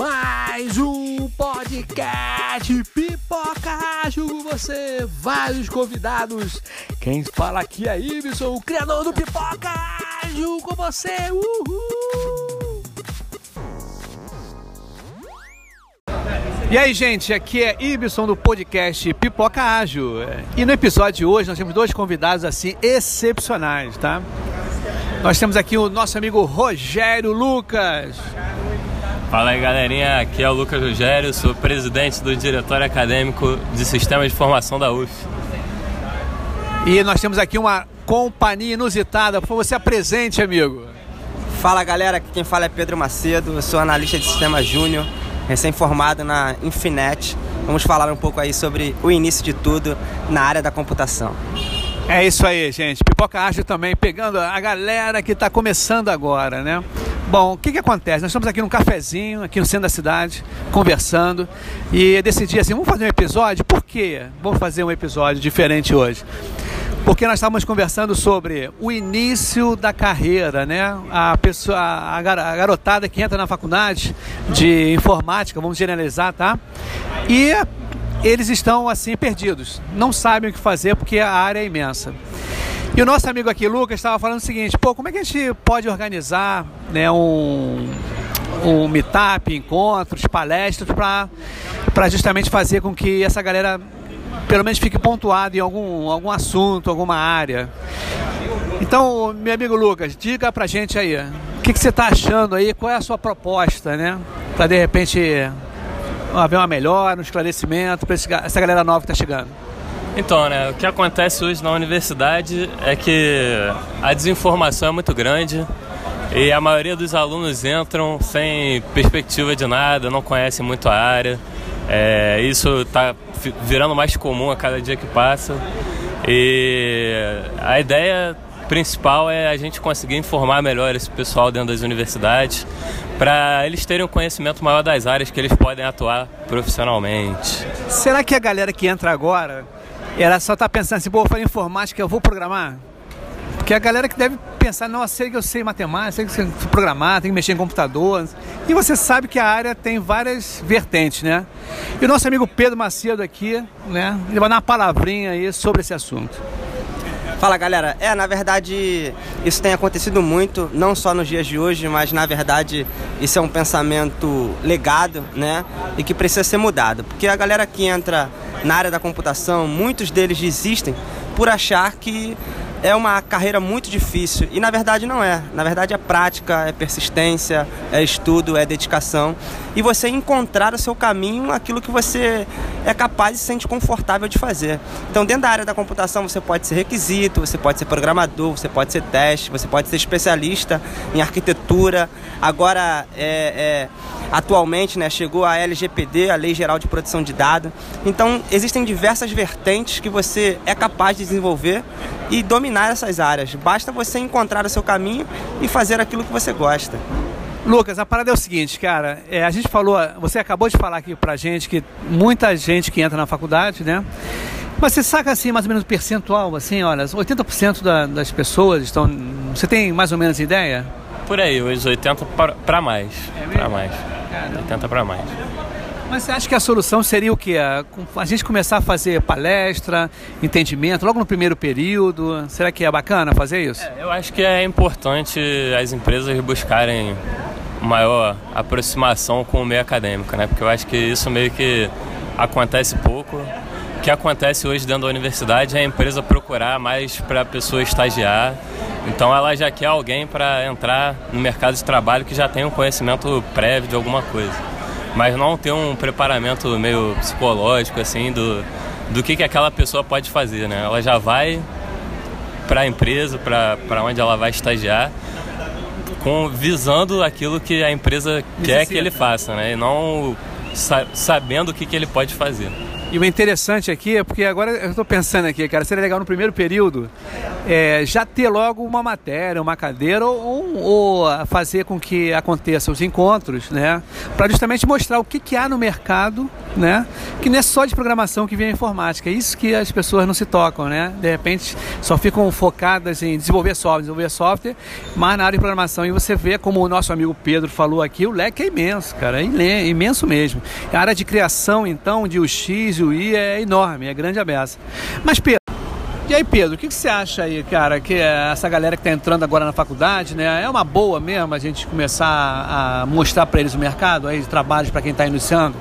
Mais um podcast Pipoca com você, vários convidados. Quem fala aqui é Ibson, o criador do Pipoca com você. Uhul! E aí, gente, aqui é Ibson do podcast Pipoca Ágil. E no episódio de hoje nós temos dois convidados assim excepcionais, tá? Nós temos aqui o nosso amigo Rogério Lucas. Fala aí galerinha, aqui é o Lucas Rogério, sou presidente do Diretório Acadêmico de Sistemas de Formação da UF. E nós temos aqui uma companhia inusitada, por favor, se apresente, amigo. Fala galera, aqui quem fala é Pedro Macedo, eu sou analista de sistema júnior, recém-formado na Infinet. Vamos falar um pouco aí sobre o início de tudo na área da computação. É isso aí, gente. Pipoca Ágil também, pegando a galera que está começando agora, né? Bom, o que, que acontece? Nós estamos aqui num cafezinho, aqui no centro da cidade, conversando, e decidi assim, vamos fazer um episódio? Por quê? Vamos fazer um episódio diferente hoje. Porque nós estávamos conversando sobre o início da carreira, né? A, pessoa, a garotada que entra na faculdade de informática, vamos generalizar, tá? E eles estão assim perdidos, não sabem o que fazer porque a área é imensa. E o nosso amigo aqui, Lucas, estava falando o seguinte: pô, como é que a gente pode organizar né, um, um meetup, encontros, palestras para justamente fazer com que essa galera pelo menos fique pontuada em algum, algum assunto, alguma área. Então, meu amigo Lucas, diga pra gente aí, o que, que você está achando aí, qual é a sua proposta, né? Para de repente haver uma melhora, um esclarecimento para essa galera nova que está chegando. Então, né, o que acontece hoje na universidade é que a desinformação é muito grande e a maioria dos alunos entram sem perspectiva de nada, não conhecem muito a área. É, isso está virando mais comum a cada dia que passa. E a ideia principal é a gente conseguir informar melhor esse pessoal dentro das universidades para eles terem um conhecimento maior das áreas que eles podem atuar profissionalmente. Será que a galera que entra agora ela só está pensando assim, pô, eu falei informática, eu vou programar? Porque a galera que deve pensar, não, sei que eu sei matemática, sei que eu sei programar, tem que mexer em computador. E você sabe que a área tem várias vertentes, né? E o nosso amigo Pedro Macedo aqui, né? Ele vai dar uma palavrinha aí sobre esse assunto. Fala galera, é na verdade isso tem acontecido muito, não só nos dias de hoje, mas na verdade isso é um pensamento legado, né? E que precisa ser mudado, porque a galera que entra na área da computação, muitos deles desistem por achar que é uma carreira muito difícil e na verdade não é. Na verdade é prática, é persistência, é estudo, é dedicação e você encontrar o seu caminho, aquilo que você é capaz e se sente confortável de fazer. Então, dentro da área da computação, você pode ser requisito, você pode ser programador, você pode ser teste, você pode ser especialista em arquitetura. Agora, é, é, atualmente, né, chegou a LGPD, a Lei Geral de Proteção de Dados. Então, existem diversas vertentes que você é capaz de desenvolver e dominar essas áreas. Basta você encontrar o seu caminho e fazer aquilo que você gosta. Lucas, a parada é o seguinte, cara. É, a gente falou, você acabou de falar aqui pra gente que muita gente que entra na faculdade, né? Mas você saca assim, mais ou menos o percentual, assim, olha, 80% da, das pessoas estão. Você tem mais ou menos ideia? Por aí, os 80 para mais. É para mais. Caramba. 80 para mais. Mas você acha que a solução seria o quê? A gente começar a fazer palestra, entendimento, logo no primeiro período? Será que é bacana fazer isso? É, eu acho que é importante as empresas buscarem maior aproximação com o meio acadêmico, né? Porque eu acho que isso meio que acontece pouco. O que acontece hoje dentro da universidade é a empresa procurar mais para a pessoa estagiar. Então ela já quer alguém para entrar no mercado de trabalho que já tem um conhecimento prévio de alguma coisa. Mas não ter um preparamento meio psicológico assim do, do que, que aquela pessoa pode fazer, né? Ela já vai para a empresa, para onde ela vai estagiar com visando aquilo que a empresa quer que ele faça, né? E não sa sabendo o que, que ele pode fazer. E o interessante aqui é porque agora eu estou pensando aqui, cara, seria legal no primeiro período é, já ter logo uma matéria, uma cadeira ou, ou fazer com que aconteçam os encontros, né? Para justamente mostrar o que, que há no mercado, né? Que não é só de programação que vem a informática, é isso que as pessoas não se tocam, né? De repente só ficam focadas em desenvolver software, desenvolver software, mas na área de programação e você vê como o nosso amigo Pedro falou aqui, o leque é imenso, cara, é imenso mesmo. A área de criação, então, de UX, o I é enorme, é grande a beça. Mas, Pedro, e aí, Pedro, o que, que você acha aí, cara, que essa galera que está entrando agora na faculdade, né, é uma boa mesmo a gente começar a mostrar para eles o mercado aí de trabalhos para quem está iniciando?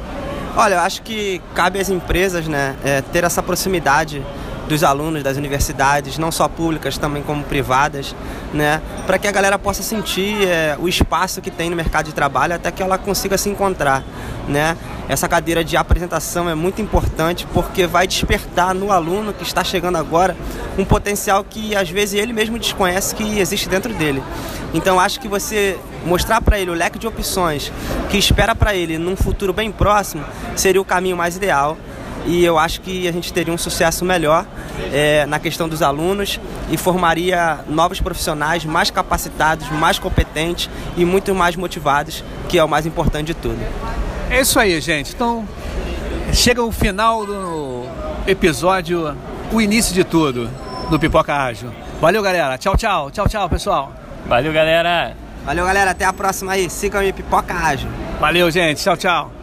Olha, eu acho que cabe às empresas, né, é, ter essa proximidade dos alunos das universidades, não só públicas, também como privadas, né, para que a galera possa sentir é, o espaço que tem no mercado de trabalho até que ela consiga se encontrar, né. Essa cadeira de apresentação é muito importante porque vai despertar no aluno que está chegando agora um potencial que às vezes ele mesmo desconhece que existe dentro dele. Então acho que você mostrar para ele o leque de opções que espera para ele num futuro bem próximo seria o caminho mais ideal e eu acho que a gente teria um sucesso melhor é, na questão dos alunos e formaria novos profissionais mais capacitados, mais competentes e muito mais motivados, que é o mais importante de tudo. É isso aí, gente. Então, chega o final do episódio, o início de tudo do Pipoca Ágil. Valeu, galera. Tchau, tchau. Tchau, tchau, pessoal. Valeu, galera. Valeu, galera. Até a próxima aí. Sigam aí, Pipoca Ágil. Valeu, gente. Tchau, tchau.